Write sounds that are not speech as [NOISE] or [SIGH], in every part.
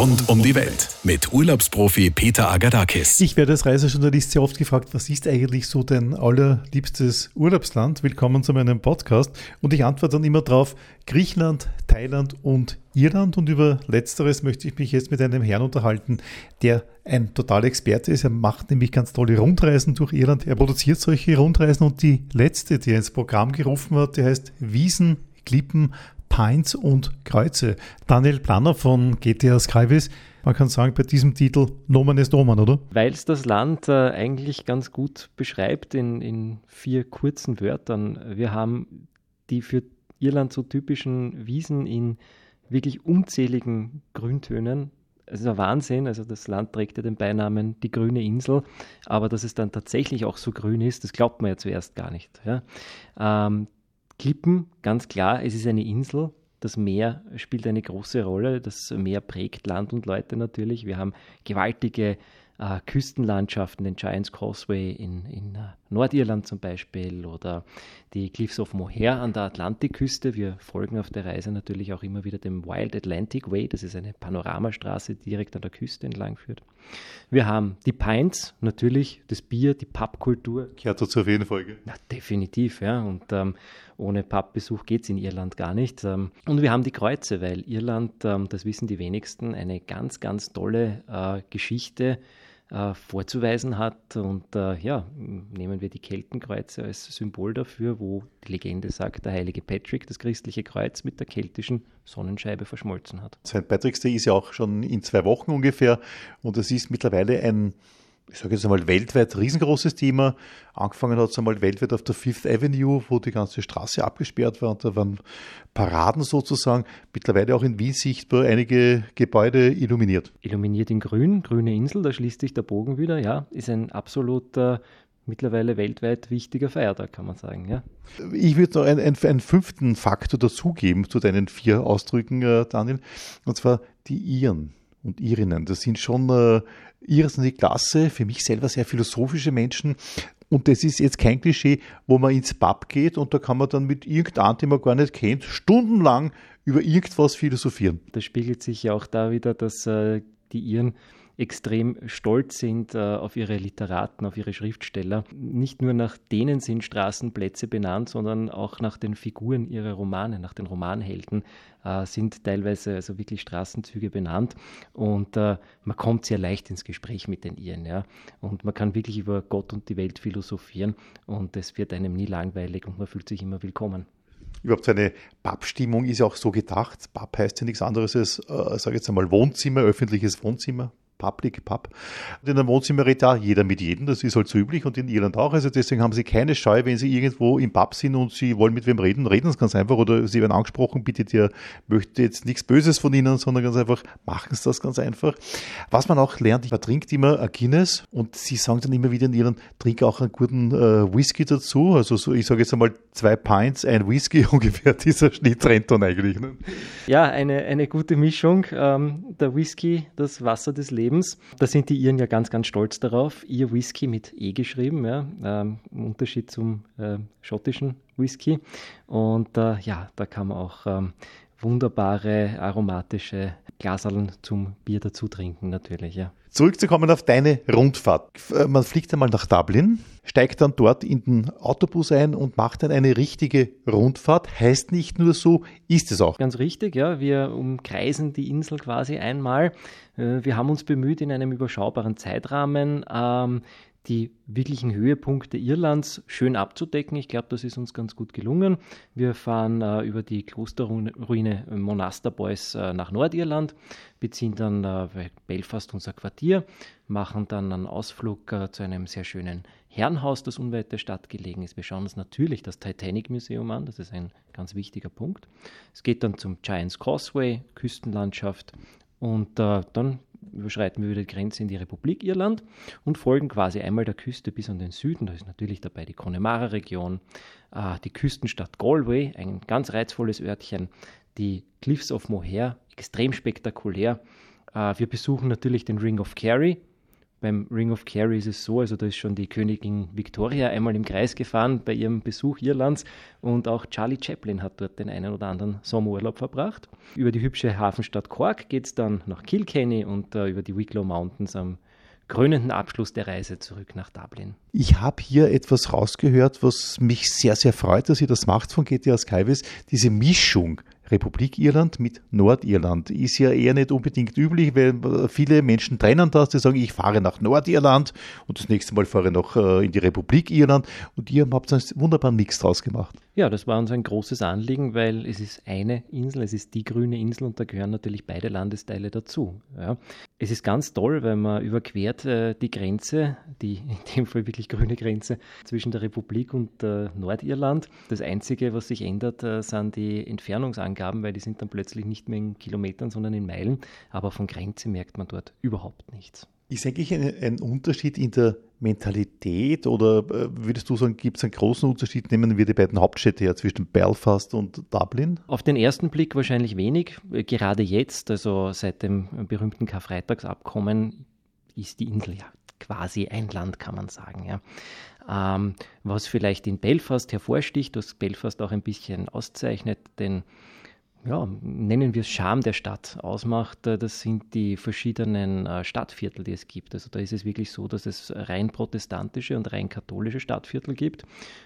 Rund um die Welt mit Urlaubsprofi Peter Agadakis. Ich werde als Reisejournalist sehr oft gefragt, was ist eigentlich so dein allerliebstes Urlaubsland? Willkommen zu meinem Podcast. Und ich antworte dann immer drauf, Griechenland, Thailand und Irland. Und über letzteres möchte ich mich jetzt mit einem Herrn unterhalten, der ein totaler Experte ist. Er macht nämlich ganz tolle Rundreisen durch Irland. Er produziert solche Rundreisen und die letzte, die er ins Programm gerufen hat, die heißt Wiesen, Klippen, Pines und Kreuze. Daniel Planner von GTA Skyways. Man kann sagen, bei diesem Titel Nomen ist Nomen, oder? Weil es das Land äh, eigentlich ganz gut beschreibt in, in vier kurzen Wörtern. Wir haben die für Irland so typischen Wiesen in wirklich unzähligen Grüntönen. Es ist ein Wahnsinn. Also das Land trägt ja den Beinamen die grüne Insel, aber dass es dann tatsächlich auch so grün ist, das glaubt man ja zuerst gar nicht. Ja. Ähm, Klippen, ganz klar, es ist eine Insel. Das Meer spielt eine große Rolle. Das Meer prägt Land und Leute natürlich. Wir haben gewaltige äh, Küstenlandschaften, den Giants Causeway in, in uh, Nordirland zum Beispiel oder die Cliffs of Moher an der Atlantikküste. Wir folgen auf der Reise natürlich auch immer wieder dem Wild Atlantic Way. Das ist eine Panoramastraße, die direkt an der Küste entlang führt. Wir haben die Pines, natürlich das Bier, die Pubkultur. Gehört dazu auf jeden Fall. Ja, definitiv, ja. Und ähm, ohne Pubbesuch geht es in Irland gar nicht. Ähm, und wir haben die Kreuze, weil Irland, ähm, das wissen die wenigsten, eine ganz, ganz tolle äh, Geschichte äh, vorzuweisen hat. Und äh, ja, nehmen wir die Keltenkreuze als Symbol dafür, wo die Legende sagt, der heilige Patrick das christliche Kreuz mit der keltischen Sonnenscheibe verschmolzen hat. St. Patrick's Day ist ja auch schon in zwei Wochen ungefähr und es ist mittlerweile ein ich sage jetzt einmal weltweit riesengroßes Thema. Angefangen hat es einmal weltweit auf der Fifth Avenue, wo die ganze Straße abgesperrt war und da waren Paraden sozusagen. Mittlerweile auch in Wien sichtbar einige Gebäude illuminiert. Illuminiert in grün, grüne Insel, da schließt sich der Bogen wieder, ja, ist ein absoluter mittlerweile weltweit wichtiger Feiertag, kann man sagen. Ja. Ich würde noch einen, einen, fünften Faktor dazugeben zu deinen vier Ausdrücken, äh, Daniel, und zwar die Iren und Irinnen. Das sind schon äh, irrsinnig klasse, für mich selber sehr philosophische Menschen. Und das ist jetzt kein Klischee, wo man ins Pub geht und da kann man dann mit irgendeinem, den man gar nicht kennt, stundenlang über irgendwas philosophieren. Das spiegelt sich ja auch da wieder, dass äh, die Iren extrem stolz sind äh, auf ihre Literaten, auf ihre Schriftsteller. Nicht nur nach denen sind Straßenplätze benannt, sondern auch nach den Figuren ihrer Romane, nach den Romanhelden äh, sind teilweise also wirklich Straßenzüge benannt und äh, man kommt sehr leicht ins Gespräch mit den Iren. Ja? Und man kann wirklich über Gott und die Welt philosophieren und es wird einem nie langweilig und man fühlt sich immer willkommen überhaupt so eine Pub-Stimmung ist ja auch so gedacht. Pub heißt ja nichts anderes als, äh, sage jetzt einmal, Wohnzimmer, öffentliches Wohnzimmer. Public Pub. Und in einem Wohnzimmer redet auch jeder mit jedem, das ist halt so üblich und in Irland auch. Also deswegen haben sie keine Scheu, wenn sie irgendwo im Pub sind und sie wollen mit wem reden, reden sie ganz einfach oder sie werden angesprochen, bitte der möchte jetzt nichts Böses von ihnen, sondern ganz einfach machen sie das ganz einfach. Was man auch lernt, man trinkt immer ein Guinness und sie sagen dann immer wieder in Irland, trink auch einen guten äh, Whisky dazu. Also so, ich sage jetzt einmal zwei Pints, ein Whisky [LAUGHS] ungefähr, dieser Schnitt rennt dann eigentlich. Ne? Ja, eine, eine gute Mischung. Ähm, der Whisky, das Wasser des Lebens Lebens. Da sind die Iren ja ganz, ganz stolz darauf. Ihr Whisky mit E geschrieben, ja, ähm, im Unterschied zum äh, schottischen Whisky. Und äh, ja, da kann man auch ähm, wunderbare aromatische Glaserln zum Bier dazu trinken, natürlich, ja. Zurückzukommen auf deine Rundfahrt. Äh, man fliegt einmal nach Dublin, steigt dann dort in den Autobus ein und macht dann eine richtige Rundfahrt. Heißt nicht nur so, ist es auch. Ganz richtig, ja. Wir umkreisen die Insel quasi einmal. Äh, wir haben uns bemüht, in einem überschaubaren Zeitrahmen ähm, die wirklichen Höhepunkte Irlands schön abzudecken. Ich glaube, das ist uns ganz gut gelungen. Wir fahren äh, über die Klosterruine Monasterboys äh, nach Nordirland, beziehen dann äh, bei Belfast unser Quartier, machen dann einen Ausflug äh, zu einem sehr schönen Herrenhaus, das unweit der Stadt gelegen ist. Wir schauen uns natürlich das Titanic Museum an, das ist ein ganz wichtiger Punkt. Es geht dann zum Giants Causeway, Küstenlandschaft und äh, dann überschreiten wir wieder die Grenze in die Republik Irland und folgen quasi einmal der Küste bis an den Süden. Da ist natürlich dabei die Connemara-Region, äh, die Küstenstadt Galway, ein ganz reizvolles Örtchen, die Cliffs of Moher, extrem spektakulär. Äh, wir besuchen natürlich den Ring of Kerry, Beim Ring of Kerry ist es so, also da ist schon die Königin Victoria einmal im Kreis gefahren bei ihrem Besuch Irlands und auch Charlie Chaplin hat dort den einen oder anderen Sommerurlaub verbracht. Über die hübsche Hafenstadt Cork geht es dann nach Kilkenny und uh, über die Wicklow Mountains am krönenden Abschluss der Reise zurück nach Dublin. Ich habe hier etwas rausgehört, was mich sehr, sehr freut, dass ihr das macht von GTA Skyways, diese Mischung Republik Irland mit Nordirland. Ist ja eher nicht unbedingt üblich, weil viele Menschen trennen das, die sagen, ich fahre nach Nordirland und das nächste Mal fahre ich noch äh, in die Republik Irland und ihr habt einen wunderbaren Mix draus gemacht. Ja, das war uns ein großes Anliegen, weil es ist eine Insel, es ist die grüne Insel und da gehören natürlich beide Landesteile dazu. Ja. Es ist ganz toll, weil man überquert äh, die Grenze, die in dem Fall wirklich grüne Grenze zwischen der Republik und äh, Nordirland. Das Einzige, was sich ändert, sind die Entfernungsangaben, weil die sind dann plötzlich nicht mehr in Kilometern, sondern in Meilen. Aber von Grenze merkt man dort überhaupt nichts. Ist eigentlich ein, ein Unterschied in der Mentalität oder äh, würdest du sagen, gibt es einen großen Unterschied? Nehmen wir die beiden Hauptstädte her zwischen Belfast und Dublin? Auf den ersten Blick wahrscheinlich wenig. Gerade jetzt, also seit dem berühmten Karfreitagsabkommen, ist die Insel ja quasi ein Land, kann man sagen. Ja. Ähm, was vielleicht in Belfast hervorsticht, was Belfast auch ein bisschen auszeichnet, denn ja, nennen wir es Charme der Stadt ausmacht, äh, das sind die verschiedenen äh, Stadtviertel, die es gibt. Also da ist es wirklich so, dass es rein protestantische und rein katholische Stadtviertel gibt.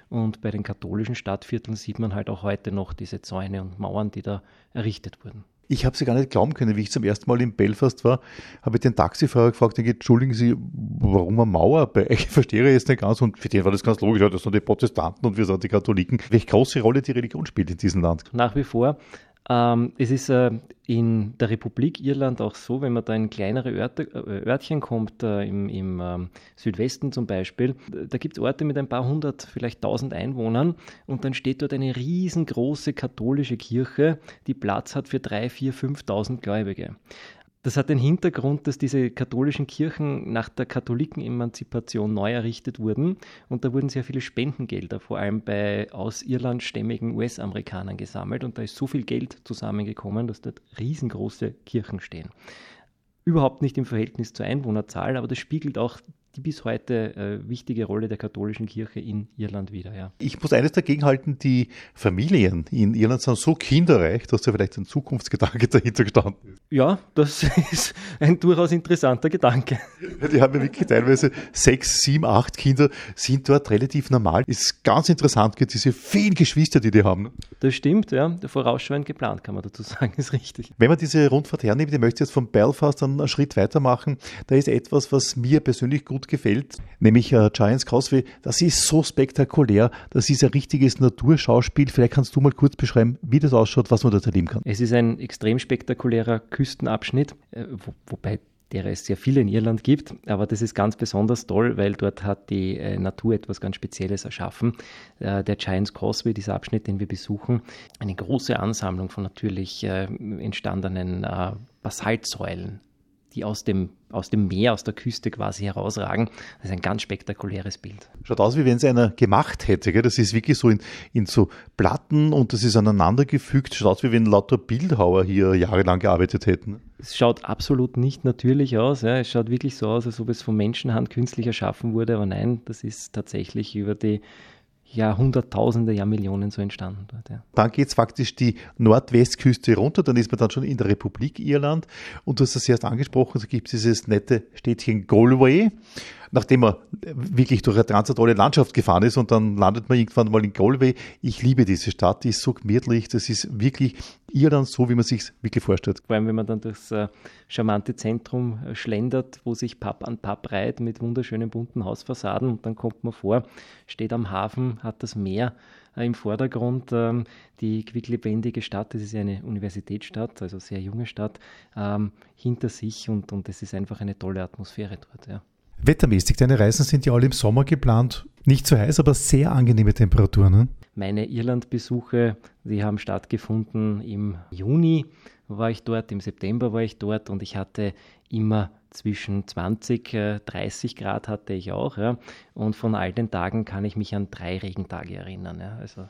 Und bei den katholischen Stadtvierteln sieht man halt auch heute noch diese Zäune und Mauern, die da errichtet wurden. Ich habe sie gar nicht glauben können, wie ich zum ersten Mal in Belfast war, habe ich den Taxifahrer gefragt, entschuldigen Sie, warum eine Mauer? Ich verstehe jetzt nicht ganz und für den war das ganz logisch, das sind die Protestanten und wir sind die Katholiken. Welche große Rolle die Religion spielt in diesem Land? Nach wie vor. Ähm, es ist äh, in der Republik Irland auch so, wenn man da in kleinere Örte, äh, Örtchen kommt, äh, im, im ähm, Südwesten zum Beispiel, da gibt es Orte mit ein paar hundert, vielleicht tausend Einwohnern und dann steht dort eine riesengroße katholische Kirche, die Platz hat für drei, vier, fünftausend Gläubige. Das hat den Hintergrund, dass diese katholischen Kirchen nach der Katholikenemanzipation neu errichtet wurden und da wurden sehr viele Spendengelder, vor allem bei aus Irland stämmigen US-Amerikanern gesammelt und da ist so viel Geld zusammengekommen, dass dort riesengroße Kirchen stehen. Überhaupt nicht im Verhältnis zur Einwohnerzahl, aber das spiegelt auch die bis heute äh, wichtige Rolle der katholischen Kirche in Irland wieder. Ja. Ich muss eines dagegen halten, die Familien in Irland sind so kinderreich, dass da vielleicht ein Zukunftsgedanke [LAUGHS] dahinter gestanden ist. Ja, das [LAUGHS] ist ein durchaus interessanter Gedanke. Die haben ja wirklich teilweise sechs, sieben, acht Kinder, sind dort relativ normal. Ist ganz interessant, diese vielen Geschwister, die die haben. Das stimmt, ja. Vorausschauend geplant, kann man dazu [LAUGHS] sagen, ist richtig. Wenn man diese Rundfahrt hernimmt, ich möchte jetzt von Belfast dann einen Schritt weitermachen, da ist etwas, was mir persönlich gut gefällt, nämlich äh, Giants Causeway. Das ist so spektakulär. Das ist ein richtiges Naturschauspiel. Vielleicht kannst du mal kurz beschreiben, wie das ausschaut, was man dort erleben kann. Es ist ein extrem spektakulärer Küstenabschnitt, äh, wo, wobei derer es sehr viele in Irland gibt, aber das ist ganz besonders toll, weil dort hat die äh, Natur etwas ganz Spezielles erschaffen. Äh, der Giants Causeway, dieser Abschnitt, den wir besuchen, eine große Ansammlung von natürlich äh, entstandenen Basaltsäulen die aus dem, aus dem Meer, aus der Küste quasi herausragen. Das ist ein ganz spektakuläres Bild. Schaut aus, wie wenn es einer gemacht hätte. Gell? Das ist wirklich so in, in so Platten und das ist aneinandergefügt. Schaut aus, wie wenn lauter Bildhauer hier jahrelang gearbeitet hätten. Es schaut absolut nicht natürlich aus. Ja. Es schaut wirklich so aus, als ob es von Menschenhand künstlich erschaffen wurde. Aber nein, das ist tatsächlich über die ja Hunderttausende, ja Millionen so entstanden dort. Ja. Dann geht es faktisch die Nordwestküste runter, dann ist man dann schon in der Republik Irland und du hast das erst angesprochen, so gibt es dieses nette Städtchen Galway nachdem man wirklich durch eine ganz Landschaft gefahren ist und dann landet man irgendwann mal in Galway. Ich liebe diese Stadt, die ist so gemütlich, das ist wirklich Irland so, wie man sich wirklich vorstellt. Vor allem, wenn man dann durchs äh, charmante Zentrum äh, schlendert, wo sich Pub an Pub reiht mit wunderschönen bunten Hausfassaden und dann kommt man vor, steht am Hafen, hat das Meer äh, im Vordergrund. Ähm, die quicklebendige Stadt, das ist eine Universitätsstadt, also sehr junge Stadt, ähm, hinter sich und, und es ist einfach eine tolle Atmosphäre dort. Ja. Wettermäßig, deine Reisen sind ja alle im Sommer geplant. Nicht zu heiß, aber sehr angenehme Temperaturen. Ne? Meine Irlandbesuche, die haben stattgefunden im Juni war ich dort, im September war ich dort und ich hatte immer zwischen 20, 30 äh, Grad hatte ich auch. Ja. Und von all den Tagen kann ich mich an drei Regentage erinnern. Ja. Also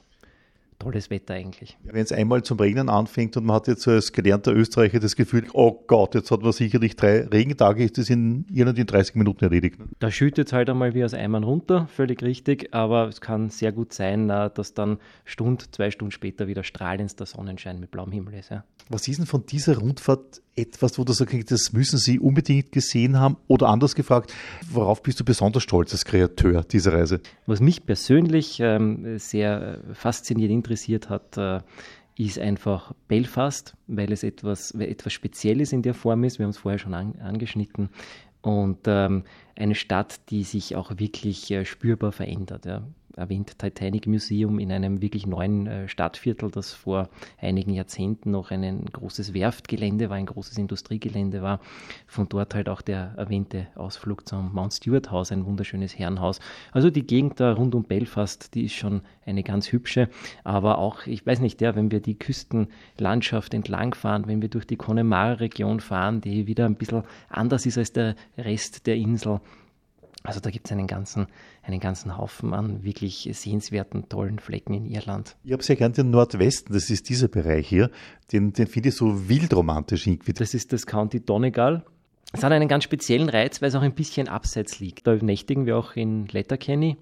tolles Wetter eigentlich. Wenn es einmal zum Regnen anfängt und man hat jetzt als gelernter Österreicher das Gefühl, oh Gott, jetzt hat man sicherlich drei Regentage, ist das in Irland in 30 Minuten erledigt. Ne? Da schüttet es halt einmal wie aus Eimern runter, völlig richtig, aber es kann sehr gut sein, äh, dass dann Stund, zwei Stunden später wieder strahlendster Sonnenschein mit blauem Himmel ist. Ja. Was ist denn von dieser Rundfahrt etwas, wo du sagst, das müssen Sie unbedingt gesehen haben? Oder anders gefragt, worauf bist du besonders stolz als Kreateur dieser Reise? Was mich persönlich ähm, sehr fasziniert, interessiert hat, äh, ist einfach Belfast, weil es etwas, etwas Spezielles in der Form ist. Wir haben es vorher schon an, angeschnitten. Und ähm, eine Stadt, die sich auch wirklich äh, spürbar verändert. Ja erwähnt Titanic Museum in einem wirklich neuen äh, Stadtviertel, das vor einigen Jahrzehnten noch ein großes Werftgelände war, ein großes Industriegelände war. Von dort halt auch der erwähnte Ausflug zum Mount Stewart Haus, ein wunderschönes Herrenhaus. Also die Gegend da rund um Belfast, die ist schon eine ganz hübsche, aber auch, ich weiß nicht, ja, wenn wir die Küstenlandschaft entlangfahren, wenn wir durch die Connemara-Region fahren, die wieder ein bisschen anders ist als der Rest der Insel, also da gibt es einen ganzen, einen ganzen Haufen an wirklich sehenswerten, tollen Flecken in Irland. Ich habe sehr gern den Nordwesten, das ist dieser Bereich hier, den, den finde ich so wildromantisch irgendwie. Das ist das County Donegal. Es hat einen ganz speziellen Reiz, weil es auch ein bisschen abseits liegt. Da nächtigen wir auch in Letterkenny.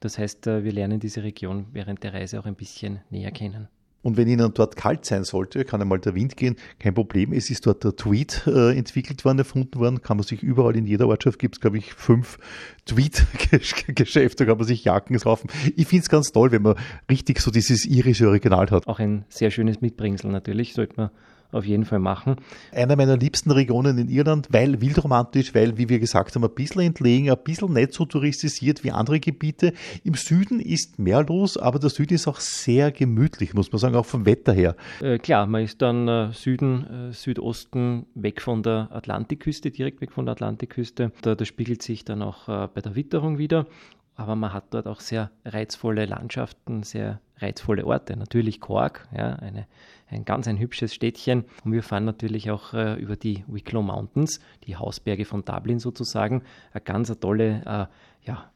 Das heißt, äh, wir lernen diese Region während der Reise auch ein bisschen näher kennen. Und wenn Ihnen dort kalt sein sollte, kann einmal der Wind gehen, kein Problem. Es ist dort der Tweet äh, entwickelt worden, erfunden worden. Kann man sich überall in jeder Ortschaft gibt es, glaube ich, fünf Tweet-Geschäfte, [LAUGHS] kann man sich Jacken kaufen. Ich finde es ganz toll, wenn man richtig so dieses irische Original hat. Auch ein sehr schönes Mitbringsel natürlich, sollte man auf jeden Fall machen. Einer meiner liebsten Regionen in Irland, weil wildromantisch, weil, wie wir gesagt haben, ein bisschen entlegen, ein bisschen nicht so touristisiert wie andere Gebiete. Im Süden ist mehr los, aber der Süden ist auch sehr gemütlich, muss man sagen, auch vom Wetter her. Äh, klar, man ist dann äh, Süden, äh, Südosten, weg von der Atlantikküste, direkt weg von der Atlantikküste. Da, das spiegelt sich dann auch äh, bei der Witterung wieder aber man hat dort auch sehr reizvolle Landschaften, sehr reizvolle Orte. Natürlich Cork, ja, eine, ein ganz ein hübsches Städtchen. Und wir fahren natürlich auch äh, über die Wicklow Mountains, die Hausberge von Dublin sozusagen. Eine ganz tolle äh, ja,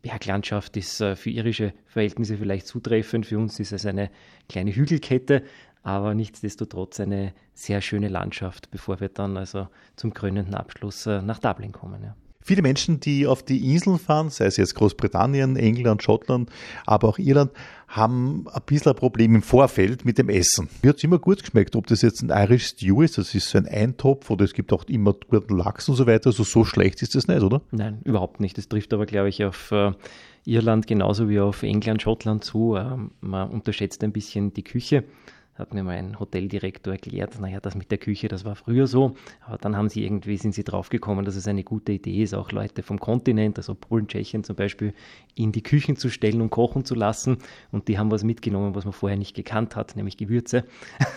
Berglandschaft ist äh, für irische Verhältnisse vielleicht zutreffend. Für uns ist es eine kleine Hügelkette, aber nichtsdestotrotz eine sehr schöne Landschaft, bevor wir dann also zum krönenden Abschluss äh, nach Dublin kommen. Ja. Viele Menschen, die auf die Inseln fahren, sei es jetzt Großbritannien, England, Schottland, aber auch Irland, haben ein bisschen ein Problem im Vorfeld mit dem Essen. Mir hat es immer gut geschmeckt, ob das jetzt ein Irish Stew ist, das ist so ein Eintopf oder es gibt auch immer guten Lachs und so weiter. Also so schlecht ist das nicht, oder? Nein, überhaupt nicht. Das trifft aber, glaube ich, auf äh, Irland genauso wie auf England, Schottland zu. Ähm, man unterschätzt ein bisschen die Küche hat mir mein Hoteldirektor erklärt, naja, das mit der Küche, das war früher so, aber dann haben sie irgendwie, sind sie draufgekommen, dass es eine gute Idee ist, auch Leute vom Kontinent, also Polen, Tschechien zum Beispiel, in die Küchen zu stellen und kochen zu lassen und die haben was mitgenommen, was man vorher nicht gekannt hat, nämlich Gewürze.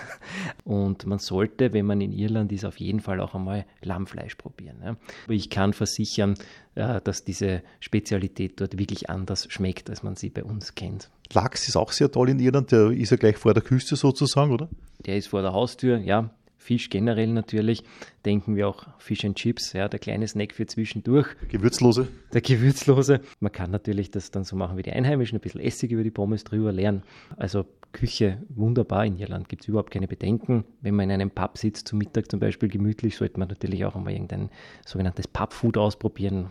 [LAUGHS] und man sollte, wenn man in Irland ist, auf jeden Fall auch einmal Lammfleisch probieren. Ja. Ich kann versichern, äh, dass diese Spezialität dort wirklich anders schmeckt, als man sie bei uns kennt. Lachs ist auch sehr toll in Irland, der ist ja gleich vor der Küste sozusagen, oder? Der ist vor der Haustür, ja. Fisch generell natürlich, denken wir auch Fish and Chips, ja, der kleine Snack für zwischendurch. Der Gewürzlose. Der Gewürzlose. Man kann natürlich das dann so machen wie die Einheimischen, ein bisschen Essig über die Pommes drüber leeren. Also Küche wunderbar in Irland, gibt es überhaupt keine Bedenken. Wenn man in einem Pub sitzt, zum Mittag zum Beispiel gemütlich, sollte man natürlich auch einmal irgendein sogenanntes Pubfood ausprobieren.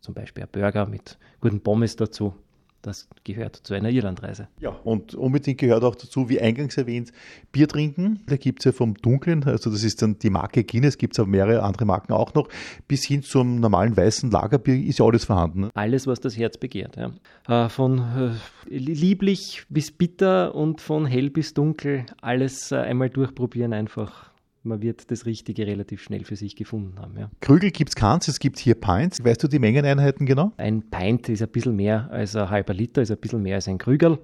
Zum Beispiel ein Burger mit guten Pommes dazu. Das gehört zu einer Irlandreise. Ja, und unbedingt gehört auch dazu, wie eingangs erwähnt, Bier trinken. Da gibt es ja vom Dunklen, also das ist dann die Marke Guinness, gibt es aber mehrere andere Marken auch noch, bis hin zum normalen weißen Lagerbier ist ja alles vorhanden. Ne? Alles, was das Herz begehrt. Ja. Äh, von äh, lieblich bis bitter und von hell bis dunkel, alles äh, einmal durchprobieren einfach man wird das Richtige relativ schnell für sich gefunden haben. Ja. Krügel gibt es keins, es gibt hier Pints. Weißt du die Mengeneinheiten genau? Ein Pint ist ein bisschen mehr als ein halber Liter, ist ein bisschen mehr als ein Krügel.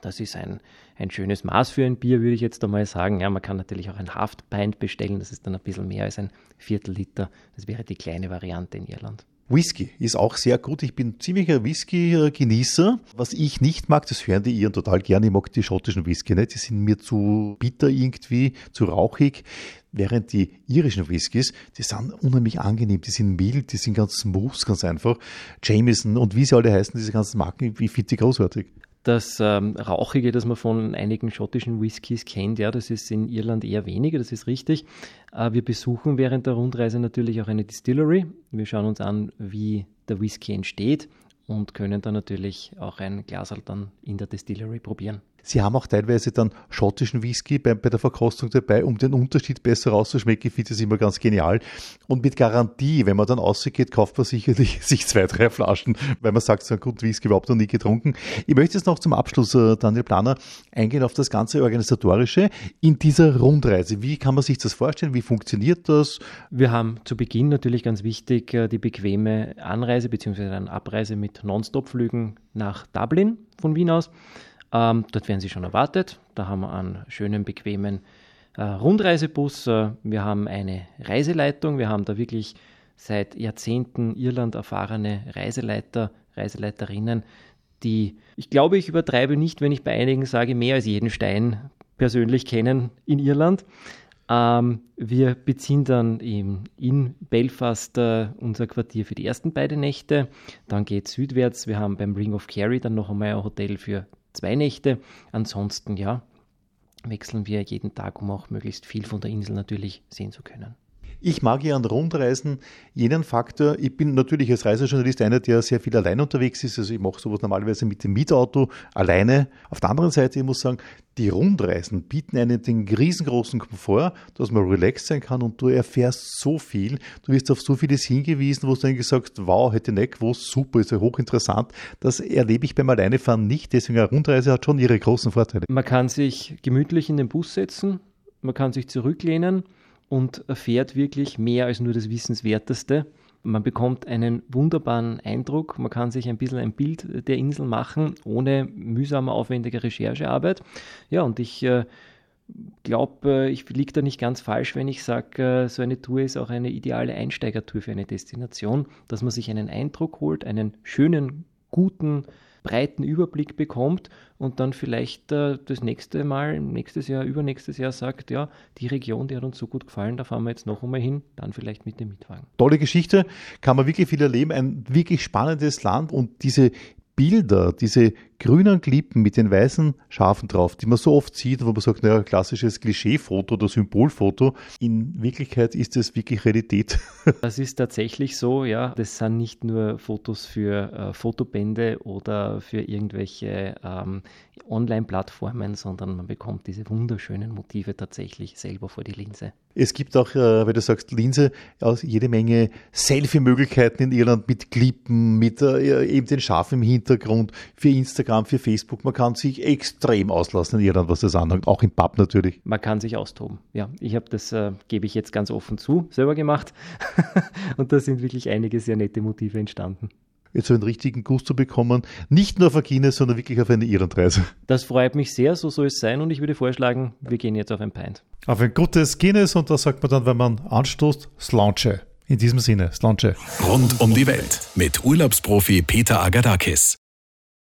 Das ist ein, ein schönes Maß für ein Bier, würde ich jetzt einmal sagen. Ja, man kann natürlich auch ein Half Pint bestellen, das ist dann ein bisschen mehr als ein Viertel Liter. Das wäre die kleine Variante in Irland. Whisky ist auch sehr gut. Ich bin ziemlicher Whisky-Genießer. Was ich nicht mag, das hören die Iren total gerne. Ich mag die schottischen Whisky nicht. Die sind mir zu bitter irgendwie, zu rauchig. Während die irischen Whiskys, die sind unheimlich angenehm, die sind mild, die sind ganz smooth, ganz einfach. Jameson und wie sie alle heißen, diese ganzen Marken, ich finde die großartig. Das ähm, Rauchige, das man von einigen schottischen Whiskys kennt, ja, das ist in Irland eher weniger, das ist richtig. Äh, wir besuchen während der Rundreise natürlich auch eine Distillery. Wir schauen uns an, wie der Whisky entsteht und können dann natürlich auch ein Glas dann in der Distillery probieren. Sie haben auch teilweise dann schottischen Whisky bei, bei der Verkostung dabei, um den Unterschied besser rauszuschmecken. Ich finde das immer ganz genial. Und mit Garantie, wenn man dann rausgeht, kauft man sicherlich [LAUGHS] sich zwei, drei Flaschen, weil man sagt, so einen guten Whisky überhaupt noch nie getrunken. Ich möchte jetzt noch zum Abschluss, äh, Daniel Planer, eingehen auf das ganze Organisatorische in dieser Rundreise. Wie kann man sich das vorstellen? Wie funktioniert das? Wir haben zu Beginn natürlich ganz wichtig äh, die bequeme Anreise bzw. eine Abreise mit Non-Stop-Flügen nach Dublin von Wien aus. Ähm, dort werden Sie schon erwartet. Da haben wir einen schönen, bequemen äh, Rundreisebus. Äh, wir haben eine Reiseleitung. Wir haben da wirklich seit Jahrzehnten Irland erfahrene Reiseleiter, Reiseleiterinnen, die, ich glaube, ich übertreibe nicht, wenn ich bei einigen sage, mehr als jeden Stein persönlich kennen in Irland. Ähm, wir beziehen dann in, in Belfast äh, unser Quartier für die ersten beiden Nächte. Dann geht es südwärts. Wir haben beim Ring of Kerry dann noch einmal ein Hotel für zwei Nächte. Ansonsten, ja, wechseln wir jeden Tag, um auch möglichst viel von der Insel natürlich sehen zu können. Ich mag ja an Rundreisen jenen Faktor, ich bin natürlich als Reisejournalist einer, der sehr viel allein unterwegs ist. Also ich mache sowas normalerweise mit dem Mietauto alleine. Auf der anderen Seite, ich muss sagen, die Rundreisen bieten einen den riesengroßen Komfort, dass man relaxed sein kann und du erfährst so viel. Du wirst auf so vieles hingewiesen, wo du dann gesagt wow, hätte nicht gewusst, super, ist ja hochinteressant. Das erlebe ich beim Alleinefahren nicht. Deswegen eine Rundreise hat schon ihre großen Vorteile. Man kann sich gemütlich in den Bus setzen, man kann sich zurücklehnen und erfährt wirklich mehr als nur das Wissenswerteste. Man bekommt einen wunderbaren Eindruck, man kann sich ein bisschen ein Bild der Insel machen, ohne mühsame, aufwendige Recherchearbeit. Ja, und ich äh, glaube, äh, ich liege da nicht ganz falsch, wenn ich sage, äh, so eine Tour ist auch eine ideale Einsteigertour für eine Destination, dass man sich einen Eindruck holt, einen schönen, guten, breiten Überblick bekommt und dann vielleicht äh, das nächste Mal, nächstes Jahr, übernächstes Jahr sagt, ja, die Region, die hat uns so gut gefallen, da fahren wir jetzt noch einmal hin, dann vielleicht mit dem Mietwagen. Tolle Geschichte, kann man wirklich viel erleben, ein wirklich spannendes Land und diese Bilder, diese grünen Klippen mit den weißen Schafen drauf, die man so oft sieht, wo man sagt, naja, klassisches Klischeefoto oder Symbolfoto. In Wirklichkeit ist es wirklich Realität. [LAUGHS] Das ist tatsächlich so, ja. Das sind nicht nur Fotos für äh, Fotobände oder für irgendwelche ähm, Online-Plattformen, sondern man bekommt diese wunderschönen Motive tatsächlich selber vor die Linse. Es gibt auch, äh, wenn du sagst Linse, jede Menge Selfie-Möglichkeiten in Irland mit Klippen, mit äh, eben den Schafen im Hintergrund, für Instagram, für Facebook. Man kann sich extrem auslassen in Irland, was das anhängt, auch im Pub natürlich. Man kann sich austoben. Ja, ich habe das, äh, gebe ich jetzt ganz offen zu, selber gemacht. [LAUGHS] Und da sind wirklich einige sehr nette Motive entstanden jetzt so einen richtigen Guss zu bekommen. Nicht nur auf eine Guinness, sondern wirklich auf eine Irlandreise. Das freut mich sehr, so soll es sein und ich würde vorschlagen, wir gehen jetzt auf ein Pint. Auf ein gutes Guinness und da sagt man dann, wenn man anstoßt, Slanche. In diesem Sinne, Slanche. Rund um die Welt mit Urlaubsprofi Peter Agadakis.